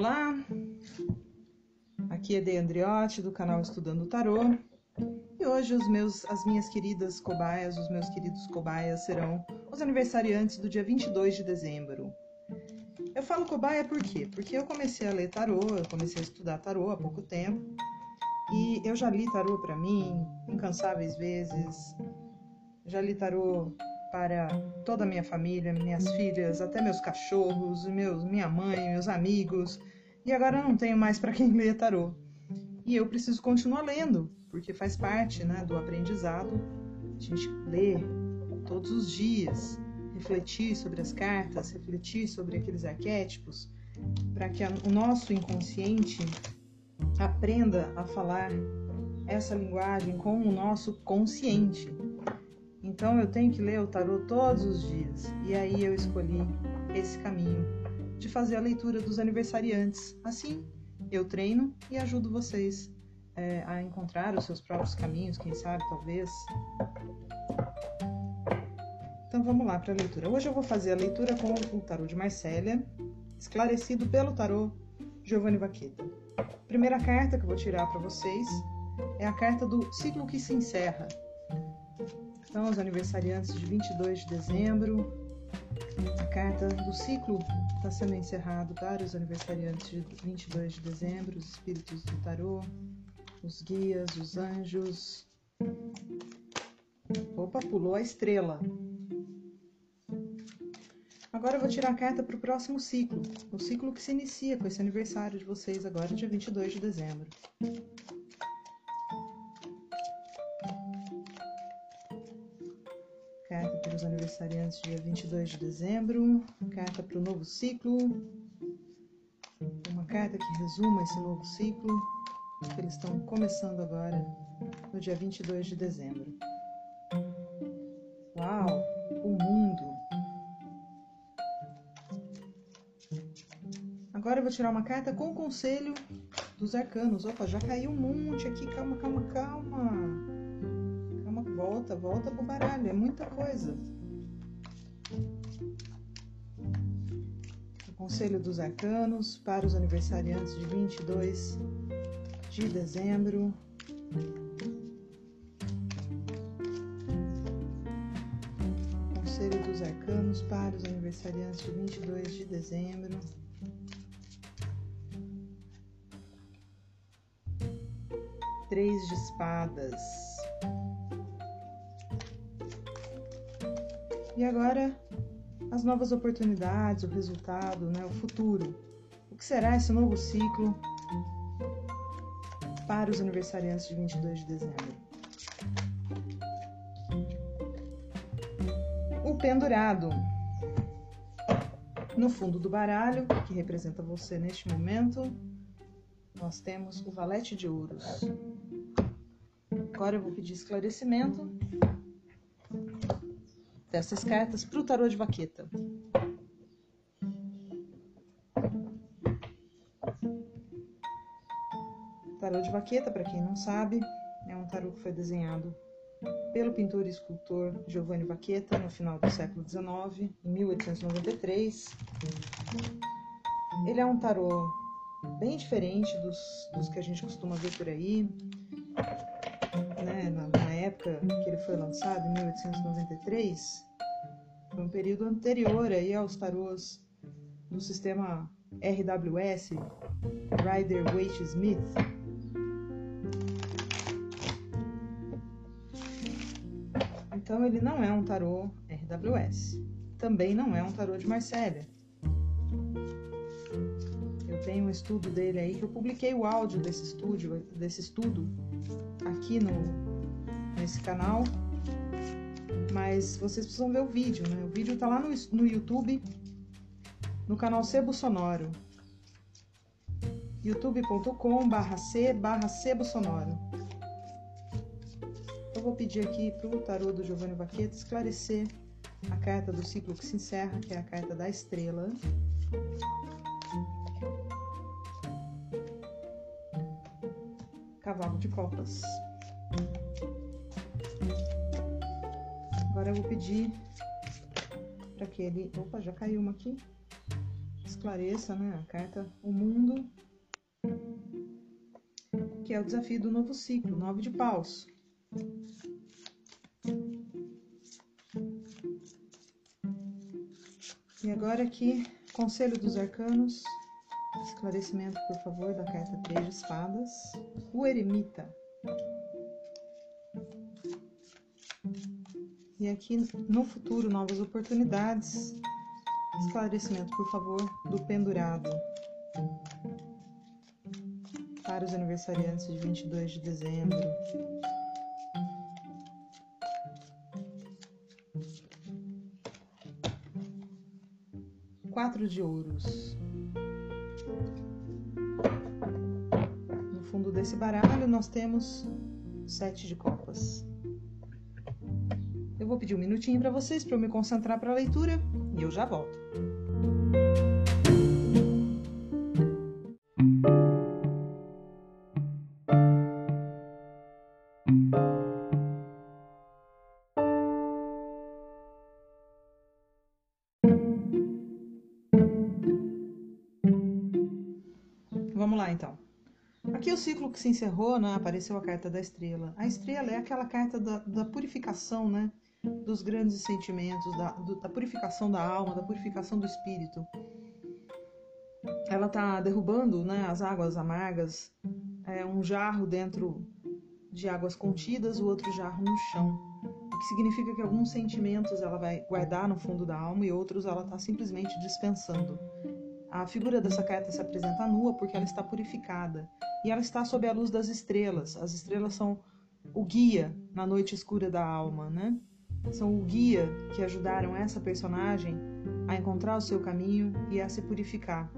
olá! Aqui é De Andriotti do canal Estudando Tarô e hoje os meus, as minhas queridas cobaias, os meus queridos cobaias serão os aniversariantes do dia 22 de dezembro. Eu falo cobaia por quê? Porque eu comecei a ler tarô, eu comecei a estudar tarô há pouco tempo e eu já li tarô para mim incansáveis vezes, já li tarô para toda a minha família, minhas filhas, até meus cachorros, meus, minha mãe, meus amigos. E agora eu não tenho mais para quem ler tarô. E eu preciso continuar lendo, porque faz parte né, do aprendizado. A gente lê todos os dias, refletir sobre as cartas, refletir sobre aqueles arquétipos, para que o nosso inconsciente aprenda a falar essa linguagem com o nosso consciente. Então eu tenho que ler o tarô todos os dias. E aí eu escolhi esse caminho de fazer a leitura dos aniversariantes. Assim, eu treino e ajudo vocês é, a encontrar os seus próprios caminhos, quem sabe, talvez. Então vamos lá para a leitura. Hoje eu vou fazer a leitura com o tarô de Marcélia, esclarecido pelo tarô Giovanni Vaqueta. Primeira carta que eu vou tirar para vocês é a carta do ciclo que se encerra, então, os aniversariantes de 22 de dezembro, a carta do ciclo está sendo encerrado para os aniversariantes de 22 de dezembro, os espíritos do tarô, os guias, os anjos. Opa, pulou a estrela. Agora eu vou tirar a carta para o próximo ciclo, o ciclo que se inicia com esse aniversário de vocês agora, dia 22 de dezembro. Aniversariantes dia 22 de dezembro, carta para o novo ciclo, uma carta que resuma esse novo ciclo que eles estão começando agora no dia 22 de dezembro. Uau, o mundo! Agora eu vou tirar uma carta com o conselho dos arcanos. Opa, já caiu um monte aqui, calma, calma, calma volta, volta pro baralho, é muita coisa. O Conselho dos Arcanos para os aniversariantes de 22 de dezembro. Conselho dos Arcanos para os aniversariantes de 22 de dezembro. Três de espadas. E agora, as novas oportunidades, o resultado, né, o futuro. O que será esse novo ciclo para os aniversariantes de 22 de dezembro? O pendurado. No fundo do baralho, que representa você neste momento, nós temos o valete de ouros. Agora eu vou pedir esclarecimento dessas cartas para o tarô de vaqueta. Tarô de vaqueta, para quem não sabe, é um tarô que foi desenhado pelo pintor e escultor Giovanni Vaqueta no final do século XIX, em 1893. Ele é um tarô bem diferente dos, dos que a gente costuma ver por aí. Época que ele foi lançado, em 1893, foi um período anterior aí aos tarôs do sistema RWS, Rider Waite Smith. Então ele não é um tarô RWS. Também não é um tarô de Marcélia. Eu tenho um estudo dele aí que eu publiquei o áudio desse estúdio, desse estudo aqui no nesse canal mas vocês precisam ver o vídeo, né? O vídeo tá lá no, no YouTube, no canal Sebo Sonoro. youtube.com barra C barra Sebo Sonoro. Eu vou pedir aqui pro tarô do Giovanni Vaqueta esclarecer a carta do ciclo que se encerra, que é a carta da estrela. Cavalo de copas. Agora eu vou pedir para que ele. Opa, já caiu uma aqui. esclareça, né? A carta O Mundo, que é o desafio do novo ciclo, nove de paus. E agora aqui, Conselho dos Arcanos, esclarecimento, por favor, da carta Três Espadas. O Eremita. E aqui, no futuro, novas oportunidades. Esclarecimento, por favor, do pendurado. Para os aniversariantes de 22 de dezembro. Quatro de ouros. No fundo desse baralho, nós temos sete de copas. Vou pedir um minutinho para vocês para eu me concentrar para a leitura e eu já volto. Vamos lá então. Aqui é o ciclo que se encerrou, né? Apareceu a carta da estrela. A estrela é aquela carta da, da purificação, né? Dos grandes sentimentos, da, do, da purificação da alma, da purificação do espírito. Ela está derrubando, né? As águas amargas. É um jarro dentro de águas contidas, o outro jarro no chão. O que significa que alguns sentimentos ela vai guardar no fundo da alma e outros ela está simplesmente dispensando. A figura dessa carta se apresenta nua porque ela está purificada e ela está sob a luz das estrelas. As estrelas são o guia na noite escura da alma, né? São o guia que ajudaram essa personagem a encontrar o seu caminho e a se purificar.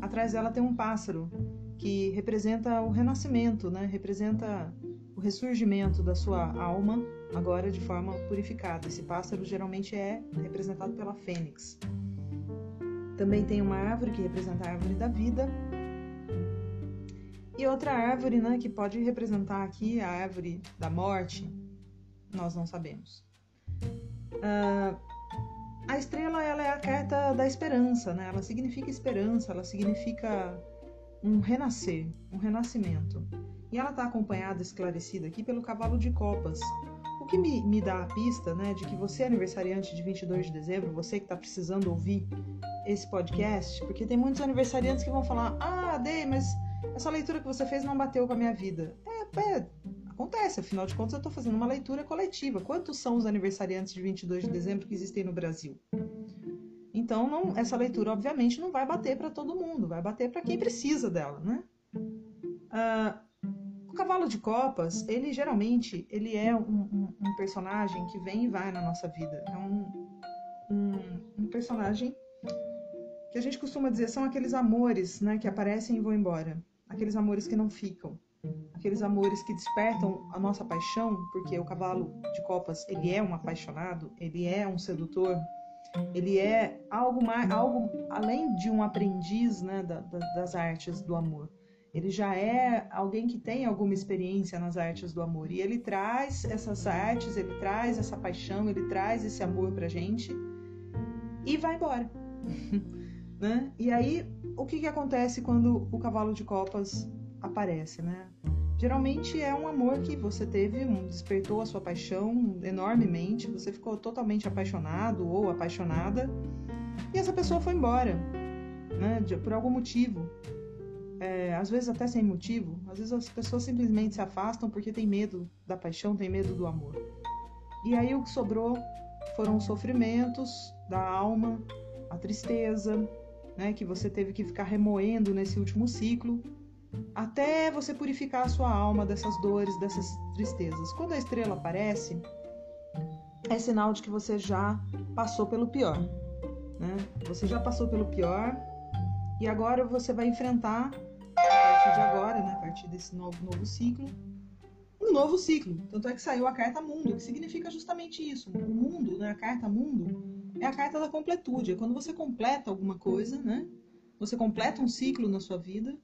Atrás dela tem um pássaro que representa o renascimento, né? Representa o ressurgimento da sua alma agora de forma purificada. Esse pássaro geralmente é representado pela fênix. Também tem uma árvore que representa a árvore da vida. E outra árvore, né, que pode representar aqui a árvore da morte, nós não sabemos. Uh, a estrela, ela é a carta da esperança, né? Ela significa esperança, ela significa um renascer, um renascimento. E ela está acompanhada, esclarecida aqui pelo cavalo de copas, o que me, me dá a pista, né, de que você é aniversariante de 22 de dezembro, você que está precisando ouvir esse podcast, porque tem muitos aniversariantes que vão falar: Ah, Dei, mas essa leitura que você fez não bateu com a minha vida. É, é acontece, afinal de contas eu estou fazendo uma leitura coletiva. Quantos são os aniversariantes de 22 de dezembro que existem no Brasil? Então, não, essa leitura, obviamente, não vai bater para todo mundo, vai bater para quem precisa dela, né? Ah, o cavalo de copas, ele geralmente ele é um, um, um, personagem que vem e vai na nossa vida. É um, um personagem que a gente costuma dizer são aqueles amores né, que aparecem e vão embora. Aqueles amores que não ficam. Aqueles amores que despertam a nossa paixão, porque o cavalo de copas, ele é um apaixonado, ele é um sedutor, ele é algo mais, algo além de um aprendiz né, da, da, das artes do amor. Ele já é alguém que tem alguma experiência nas artes do amor. E ele traz essas artes, ele traz essa paixão, ele traz esse amor pra gente e vai embora. né? E aí, o que, que acontece quando o cavalo de copas aparece, né? Geralmente é um amor que você teve, um, despertou a sua paixão enormemente, você ficou totalmente apaixonado ou apaixonada, e essa pessoa foi embora, né? De, por algum motivo. É, às vezes até sem motivo, às vezes as pessoas simplesmente se afastam porque tem medo da paixão, tem medo do amor. E aí o que sobrou foram os sofrimentos da alma, a tristeza, né, que você teve que ficar remoendo nesse último ciclo, até você purificar a sua alma dessas dores, dessas tristezas. Quando a estrela aparece, é sinal de que você já passou pelo pior. Né? Você já passou pelo pior e agora você vai enfrentar, a partir de agora, né, a partir desse novo, novo ciclo, um novo ciclo. Tanto é que saiu a carta Mundo, que significa justamente isso. O mundo, né, a carta Mundo, é a carta da completude. É quando você completa alguma coisa, né? Você completa um ciclo na sua vida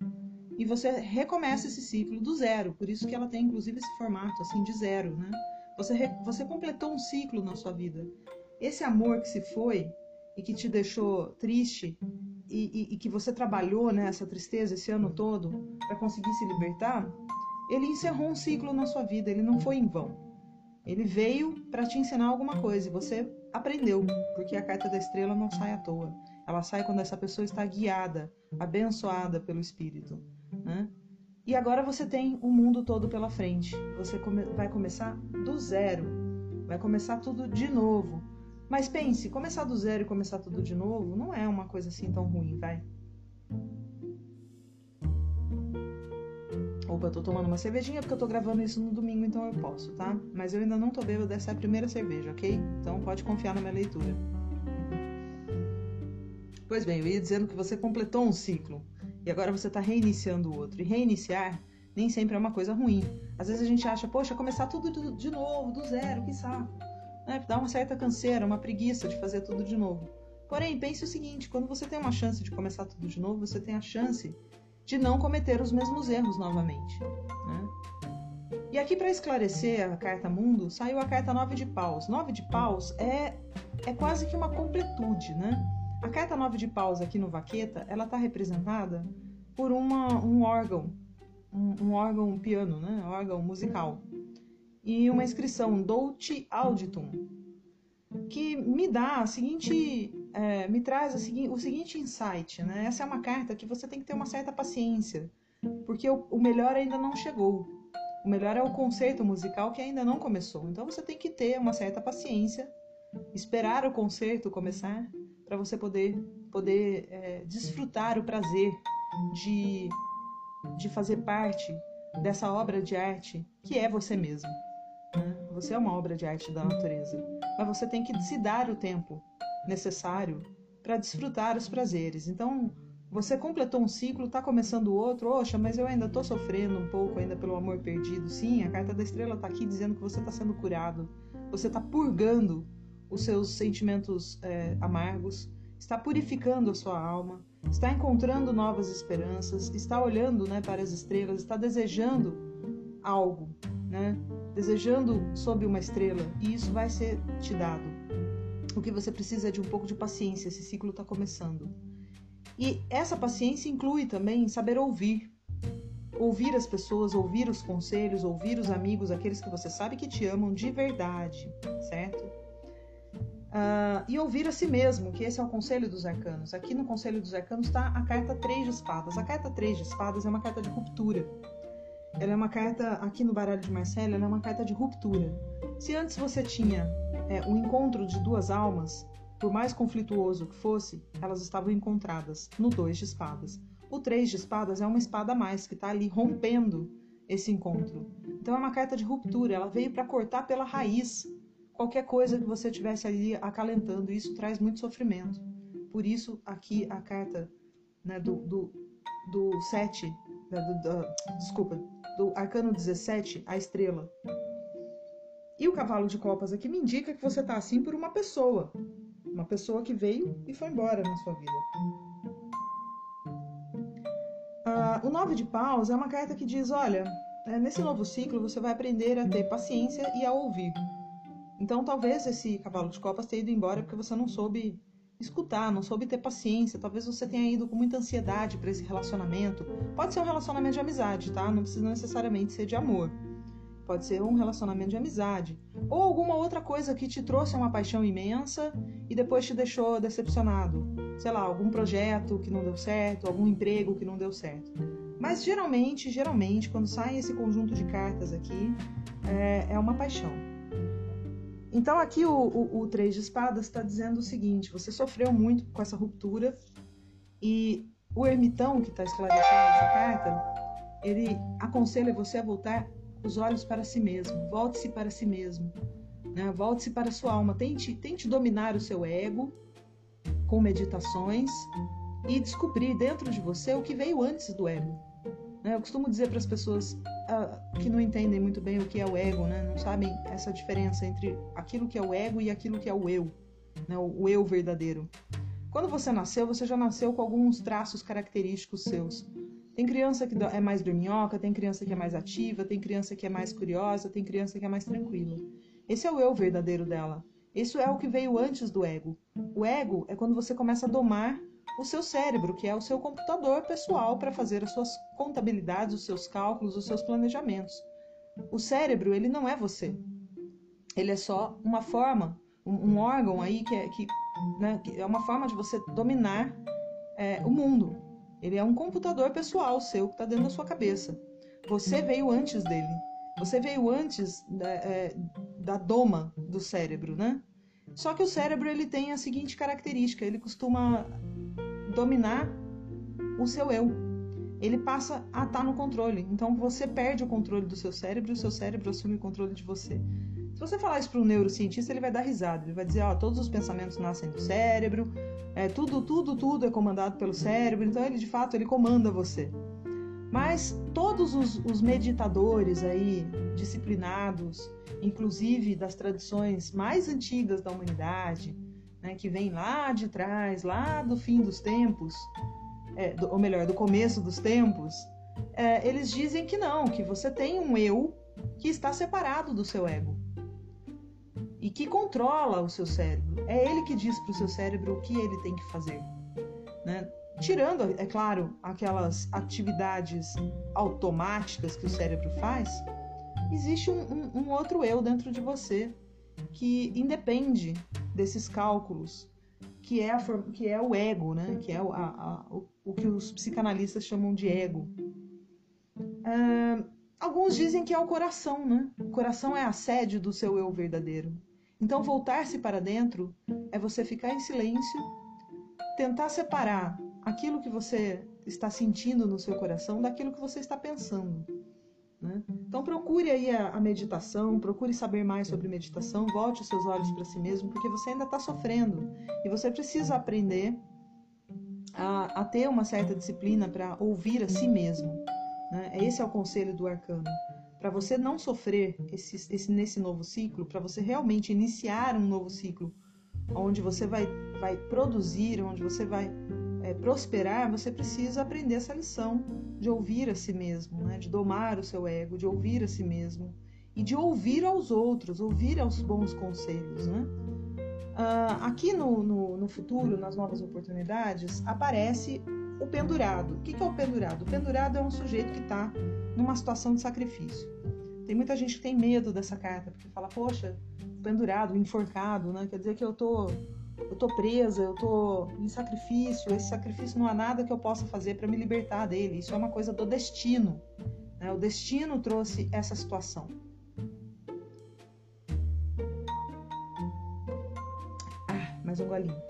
e você recomeça esse ciclo do zero. Por isso que ela tem, inclusive, esse formato assim de zero, né? Você, você completou um ciclo na sua vida. Esse amor que se foi, e que te deixou triste e, e, e que você trabalhou nessa tristeza esse ano todo para conseguir se libertar, ele encerrou um ciclo na sua vida, ele não foi em vão. Ele veio para te ensinar alguma coisa e você aprendeu, porque a carta da estrela não sai à toa. Ela sai quando essa pessoa está guiada, abençoada pelo Espírito. Né? E agora você tem o mundo todo pela frente. Você come vai começar do zero. Vai começar tudo de novo. Mas pense, começar do zero e começar tudo de novo não é uma coisa assim tão ruim, vai? Opa, eu tô tomando uma cervejinha porque eu tô gravando isso no domingo, então eu posso, tá? Mas eu ainda não tô bêbada, essa é a primeira cerveja, ok? Então pode confiar na minha leitura. Pois bem, eu ia dizendo que você completou um ciclo e agora você está reiniciando o outro. E reiniciar nem sempre é uma coisa ruim. Às vezes a gente acha, poxa, começar tudo de novo, do zero, que saco. Né? Dá uma certa canseira, uma preguiça de fazer tudo de novo. Porém, pense o seguinte: quando você tem uma chance de começar tudo de novo, você tem a chance de não cometer os mesmos erros novamente. Né? E aqui, para esclarecer a carta mundo, saiu a carta 9 de paus. 9 de paus é, é quase que uma completude, né? A carta 9 de paus aqui no Vaqueta, ela está representada por uma, um órgão, um, um, órgão um piano, né? Um órgão musical. E uma inscrição, Dolce Auditum, que me dá a seguinte, é, me traz segui o seguinte insight, né? Essa é uma carta que você tem que ter uma certa paciência, porque o, o melhor ainda não chegou. O melhor é o conceito musical que ainda não começou. Então você tem que ter uma certa paciência, esperar o concerto começar para você poder, poder é, desfrutar o prazer de, de fazer parte dessa obra de arte que é você mesmo. Né? Você é uma obra de arte da natureza, mas você tem que se dar o tempo necessário para desfrutar os prazeres. Então, você completou um ciclo, está começando outro. Oxa, mas eu ainda estou sofrendo um pouco ainda pelo amor perdido. Sim, a carta da estrela está aqui dizendo que você está sendo curado. Você está purgando os seus sentimentos é, amargos, está purificando a sua alma, está encontrando novas esperanças, está olhando né, para as estrelas, está desejando algo, né? desejando sob uma estrela, e isso vai ser te dado. O que você precisa é de um pouco de paciência, esse ciclo está começando. E essa paciência inclui também saber ouvir. Ouvir as pessoas, ouvir os conselhos, ouvir os amigos, aqueles que você sabe que te amam de verdade, certo? Uh, e ouvir a si mesmo, que esse é o conselho dos arcanos. Aqui no conselho dos arcanos está a carta 3 de espadas. A carta 3 de espadas é uma carta de ruptura. Ela é uma carta, aqui no baralho de Marcelo, ela é uma carta de ruptura. Se antes você tinha é, um encontro de duas almas, por mais conflituoso que fosse, elas estavam encontradas no 2 de espadas. O 3 de espadas é uma espada a mais que está ali rompendo esse encontro. Então é uma carta de ruptura, ela veio para cortar pela raiz qualquer coisa que você tivesse ali acalentando. Isso traz muito sofrimento. Por isso, aqui a carta né, do, do, do 7, né, do, do, desculpa, do arcano 17, a estrela. E o cavalo de copas aqui me indica que você está assim por uma pessoa. Uma pessoa que veio e foi embora na sua vida. Ah, o nove de paus é uma carta que diz: olha, é, nesse novo ciclo você vai aprender a ter paciência e a ouvir. Então, talvez esse cavalo de copas tenha ido embora porque você não soube escutar, não soube ter paciência. Talvez você tenha ido com muita ansiedade para esse relacionamento. Pode ser um relacionamento de amizade, tá? Não precisa necessariamente ser de amor. Pode ser um relacionamento de amizade. Ou alguma outra coisa que te trouxe uma paixão imensa e depois te deixou decepcionado. Sei lá, algum projeto que não deu certo, algum emprego que não deu certo. Mas geralmente, geralmente, quando sai esse conjunto de cartas aqui, é, é uma paixão. Então aqui o, o, o Três de Espadas está dizendo o seguinte: você sofreu muito com essa ruptura e o ermitão que está esclarecendo essa carta, ele aconselha você a voltar os olhos para si mesmo, volte-se para si mesmo, né? volte-se para a sua alma, tente, tente dominar o seu ego com meditações e descobrir dentro de você o que veio antes do ego. Né? Eu costumo dizer para as pessoas uh, que não entendem muito bem o que é o ego, né? não sabem essa diferença entre aquilo que é o ego e aquilo que é o eu, né? o eu verdadeiro. Quando você nasceu, você já nasceu com alguns traços característicos seus. Tem criança que é mais dorminhoca, tem criança que é mais ativa, tem criança que é mais curiosa, tem criança que é mais tranquila. Esse é o eu verdadeiro dela. Isso é o que veio antes do ego. O ego é quando você começa a domar o seu cérebro, que é o seu computador pessoal para fazer as suas contabilidades, os seus cálculos, os seus planejamentos. O cérebro, ele não é você. Ele é só uma forma, um, um órgão aí que é, que, né, que é uma forma de você dominar é, o mundo. Ele é um computador pessoal seu que está dentro da sua cabeça. Você veio antes dele. Você veio antes da, é, da doma do cérebro, né? Só que o cérebro ele tem a seguinte característica: ele costuma dominar o seu eu. Ele passa a estar no controle. Então você perde o controle do seu cérebro e o seu cérebro assume o controle de você. Se você falar isso para um neurocientista, ele vai dar risada. Ele vai dizer: ó, todos os pensamentos nascem do cérebro, é, tudo, tudo, tudo é comandado pelo cérebro. Então ele de fato ele comanda você. Mas todos os, os meditadores aí disciplinados, inclusive das tradições mais antigas da humanidade, né, que vem lá de trás, lá do fim dos tempos, é, do, ou melhor, do começo dos tempos, é, eles dizem que não, que você tem um eu que está separado do seu ego e que controla o seu cérebro. É ele que diz para o seu cérebro o que ele tem que fazer. Né? Tirando, é claro, aquelas atividades automáticas que o cérebro faz, existe um, um, um outro eu dentro de você que independe desses cálculos, que é, a, que é o ego, né? que é o, a, a, o, o, que os psicanalistas chamam de ego. Uh, alguns dizem que é o coração, né? O coração é a sede do seu eu verdadeiro. Então, voltar-se para dentro é você ficar em silêncio, tentar separar aquilo que você está sentindo no seu coração daquilo que você está pensando. Né? Então procure aí a, a, meditação, procure saber mais sobre meditação, volte os seus olhos para si mesmo, porque você ainda está sofrendo e você precisa aprender a, a ter uma certa disciplina para ouvir a si mesmo. Né? Esse é o conselho do arcano. Para você não sofrer esse, esse, nesse novo ciclo, para você realmente iniciar um novo ciclo, onde você vai, vai produzir, onde você vai é, prosperar, você precisa aprender essa lição de ouvir a si mesmo, né? de domar o seu ego, de ouvir a si mesmo e de ouvir aos outros, ouvir aos bons conselhos. Né? Uh, aqui no, no, no, futuro, nas novas oportunidades, aparece o pendurado. O que, que é o pendurado? O pendurado é um sujeito que está numa situação de sacrifício. Tem muita gente que tem medo dessa carta, porque fala, poxa, pendurado, enforcado, né? Quer dizer que eu tô eu tô presa, eu tô em sacrifício, esse sacrifício não há nada que eu possa fazer para me libertar dele. Isso é uma coisa do destino. Né? O destino trouxe essa situação. Ah, mais um golinho.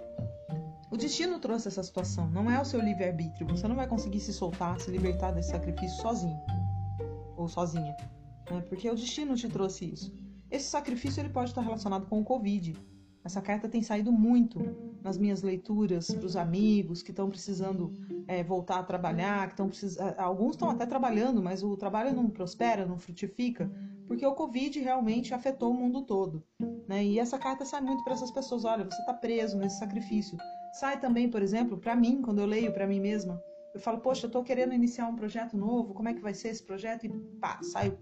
O destino trouxe essa situação, não é o seu livre-arbítrio. Você não vai conseguir se soltar, se libertar desse sacrifício sozinho ou sozinha, né? porque o destino te trouxe isso. Esse sacrifício ele pode estar relacionado com o Covid, essa carta tem saído muito nas minhas leituras para os amigos que estão precisando é, voltar a trabalhar, que estão precisando. Alguns estão até trabalhando, mas o trabalho não prospera, não frutifica, porque o Covid realmente afetou o mundo todo. Né? E essa carta sai muito para essas pessoas: olha, você está preso nesse sacrifício. Sai também, por exemplo, para mim, quando eu leio para mim mesma, eu falo, poxa, eu estou querendo iniciar um projeto novo, como é que vai ser esse projeto? E pá, saio,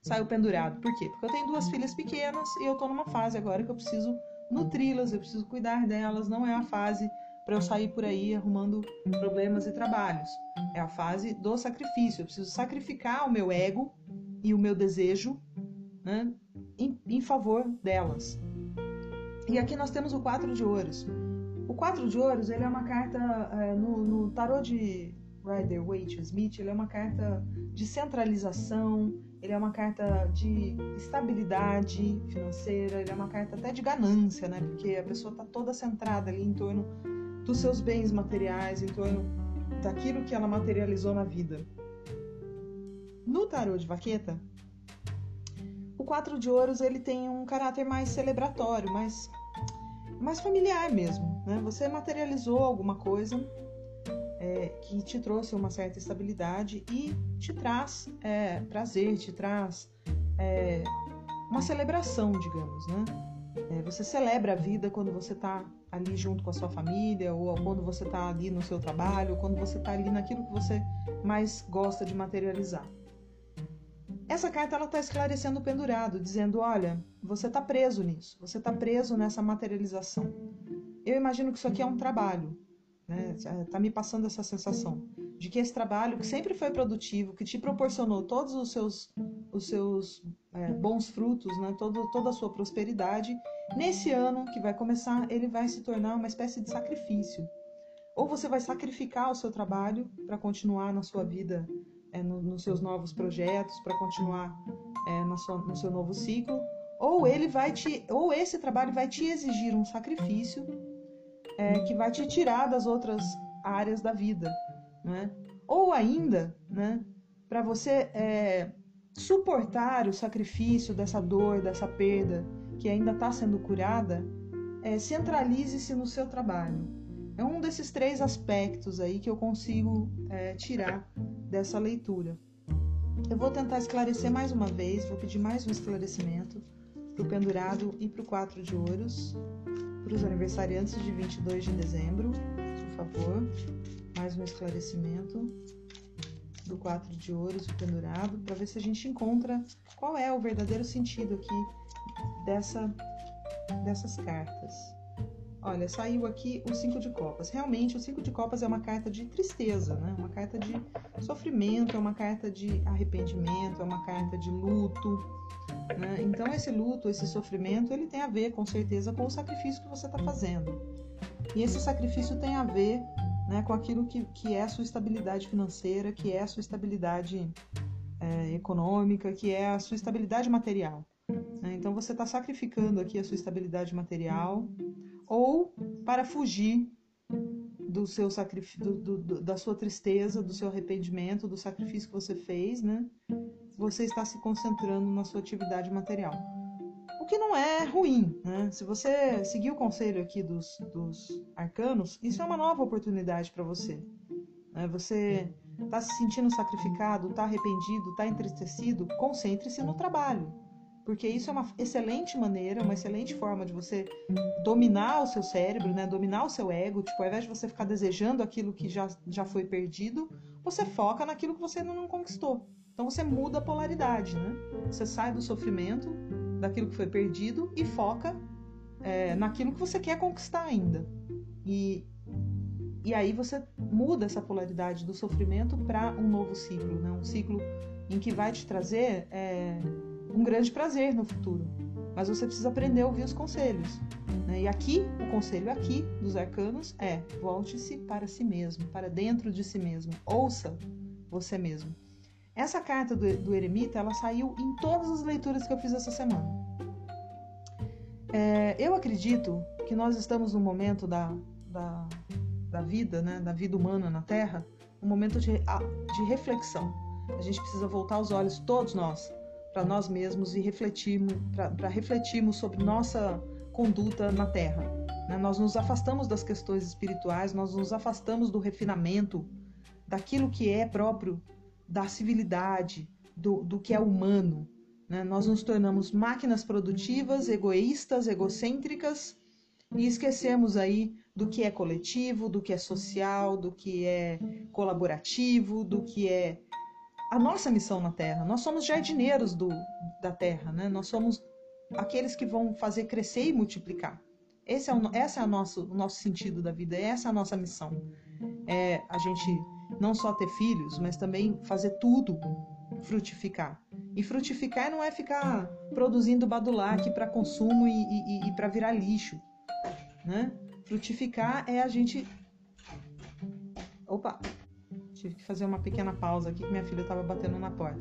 saio pendurado. Por quê? Porque eu tenho duas filhas pequenas e eu estou numa fase agora que eu preciso nutri-las, eu preciso cuidar delas, não é a fase para eu sair por aí arrumando problemas e trabalhos. É a fase do sacrifício. Eu preciso sacrificar o meu ego e o meu desejo né, em, em favor delas. E aqui nós temos o quatro de ouros. O quatro de ouros ele é uma carta é, no, no de Rider Waite Smith. Ele é uma carta de centralização, ele é uma carta de estabilidade financeira, ele é uma carta até de ganância, né? Porque a pessoa está toda centrada ali em torno dos seus bens materiais, em torno daquilo que ela materializou na vida. No tarô de vaqueta, o quatro de ouros ele tem um caráter mais celebratório, mais, mais familiar mesmo. Né? Você materializou alguma coisa é, que te trouxe uma certa estabilidade e te traz é, prazer, te traz é, uma celebração, digamos, né? É, você celebra a vida quando você está ali junto com a sua família, ou quando você está ali no seu trabalho, ou quando você está ali naquilo que você mais gosta de materializar. Essa carta ela está esclarecendo o pendurado, dizendo: olha, você está preso nisso, você está preso nessa materialização. Eu imagino que isso aqui é um trabalho, né? Tá me passando essa sensação de que esse trabalho que sempre foi produtivo, que te proporcionou todos os seus, os seus é, bons frutos, né? Todo, toda a sua prosperidade, nesse ano que vai começar, ele vai se tornar uma espécie de sacrifício. Ou você vai sacrificar o seu trabalho para continuar na sua vida, é, no, nos seus novos projetos, para continuar é, na sua, no seu novo ciclo, ou ele vai te, ou esse trabalho vai te exigir um sacrifício é, que vai te tirar das outras áreas da vida né? Ou ainda, né, para você é, suportar o sacrifício dessa dor, dessa perda que ainda está sendo curada, é, centralize-se no seu trabalho. É um desses três aspectos aí que eu consigo é, tirar dessa leitura. Eu vou tentar esclarecer mais uma vez, vou pedir mais um esclarecimento para o pendurado e para o quatro de ouros, para os aniversariantes de 22 de dezembro, por favor mais um esclarecimento do quatro de ouros e pendurado para ver se a gente encontra qual é o verdadeiro sentido aqui dessa dessas cartas. Olha, saiu aqui o cinco de copas. Realmente, o cinco de copas é uma carta de tristeza, né? Uma carta de sofrimento, é uma carta de arrependimento, é uma carta de luto. Né? Então, esse luto, esse sofrimento, ele tem a ver, com certeza, com o sacrifício que você está fazendo. E esse sacrifício tem a ver né, com aquilo que, que é a sua estabilidade financeira, que é a sua estabilidade é, econômica, que é a sua estabilidade material. Né? Então você está sacrificando aqui a sua estabilidade material ou para fugir do seu sacrifício, do, do, da sua tristeza, do seu arrependimento, do sacrifício que você fez, né? Você está se concentrando na sua atividade material que não é ruim. Né? Se você seguir o conselho aqui dos, dos arcanos, isso é uma nova oportunidade para você. Né? Você está se sentindo sacrificado, está arrependido, está entristecido, concentre-se no trabalho. Porque isso é uma excelente maneira, uma excelente forma de você dominar o seu cérebro, né? dominar o seu ego. Tipo, ao invés de você ficar desejando aquilo que já, já foi perdido, você foca naquilo que você não conquistou. Então você muda a polaridade, né? Você sai do sofrimento daquilo que foi perdido e foca é, naquilo que você quer conquistar ainda. E, e aí você muda essa polaridade do sofrimento para um novo ciclo, né? um ciclo em que vai te trazer é, um grande prazer no futuro. Mas você precisa aprender a ouvir os conselhos. Né? E aqui, o conselho aqui dos arcanos é volte-se para si mesmo, para dentro de si mesmo. Ouça você mesmo. Essa carta do, do eremita, ela saiu em todas as leituras que eu fiz essa semana. É, eu acredito que nós estamos num momento da, da, da vida, né, da vida humana na Terra, um momento de, de reflexão. A gente precisa voltar os olhos, todos nós, para nós mesmos e refletirmos, para refletirmos sobre nossa conduta na Terra. Né? Nós nos afastamos das questões espirituais, nós nos afastamos do refinamento, daquilo que é próprio da civilidade, do, do que é humano. Né? Nós nos tornamos máquinas produtivas, egoístas, egocêntricas e esquecemos aí do que é coletivo, do que é social, do que é colaborativo, do que é a nossa missão na Terra. Nós somos jardineiros do, da Terra, né? Nós somos aqueles que vão fazer crescer e multiplicar. Esse é o, essa é o nosso, o nosso sentido da vida, essa é a nossa missão. É a gente não só ter filhos, mas também fazer tudo frutificar. E frutificar não é ficar produzindo badulac para consumo e, e, e para virar lixo, né? Frutificar é a gente. Opa! Tive que fazer uma pequena pausa aqui que minha filha estava batendo na porta.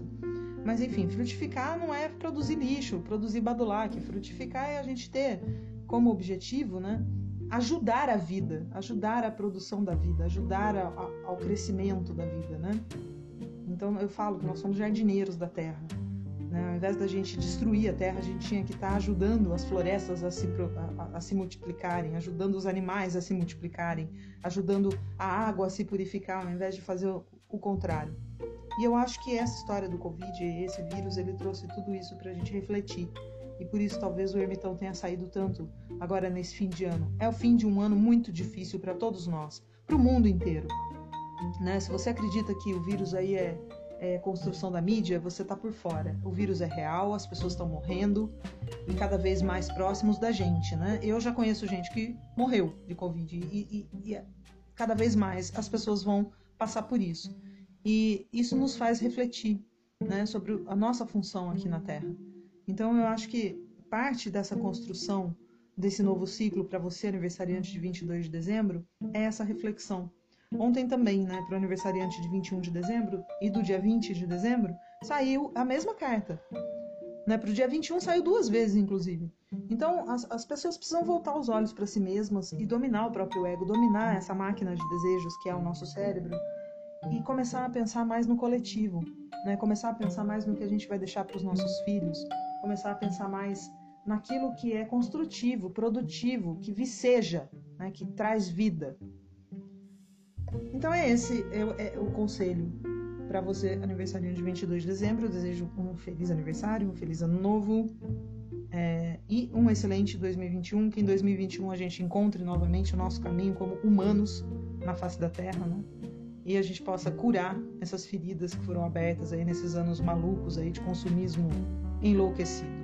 Mas enfim, frutificar não é produzir lixo, produzir badulac. Frutificar é a gente ter como objetivo, né? ajudar a vida, ajudar a produção da vida, ajudar a, a, ao crescimento da vida, né? Então eu falo que nós somos jardineiros da terra. Né? Ao invés da gente destruir a terra, a gente tinha que estar ajudando as florestas a se, a, a se multiplicarem, ajudando os animais a se multiplicarem, ajudando a água a se purificar, ao invés de fazer o, o contrário. E eu acho que essa história do Covid, esse vírus, ele trouxe tudo isso para a gente refletir e por isso talvez o ermitão tenha saído tanto agora nesse fim de ano. É o fim de um ano muito difícil para todos nós, para o mundo inteiro. Né? Se você acredita que o vírus aí é, é, construção da mídia, você está por fora. O vírus é real, as pessoas estão morrendo e cada vez mais próximos da gente, né? Eu já conheço gente que morreu de Covid e, e, e cada vez mais as pessoas vão passar por isso. E isso nos faz refletir né, sobre a nossa função aqui na Terra. Então eu acho que parte dessa construção desse novo ciclo para você, aniversariante de 22 de dezembro, é essa reflexão Ontem também, né, para o aniversariante de 21 de dezembro e do dia 20 de dezembro, saiu a mesma carta. Né, para o dia 21 saiu duas vezes, inclusive. Então, as, as pessoas precisam voltar os olhos para si mesmas e dominar o próprio ego, dominar essa máquina de desejos que é o nosso cérebro e começar a pensar mais no coletivo, né? começar a pensar mais no que a gente vai deixar para os nossos filhos, começar a pensar mais naquilo que é construtivo, produtivo, que viceja, né? que traz vida. Então é esse é, é o conselho para você, aniversariante de 22 de dezembro. Eu desejo um feliz aniversário, um feliz ano novo é, e um excelente 2021. Que em 2021 a gente encontre novamente o nosso caminho como humanos na face da Terra, né? E a gente possa curar essas feridas que foram abertas aí nesses anos malucos aí de consumismo enlouquecido.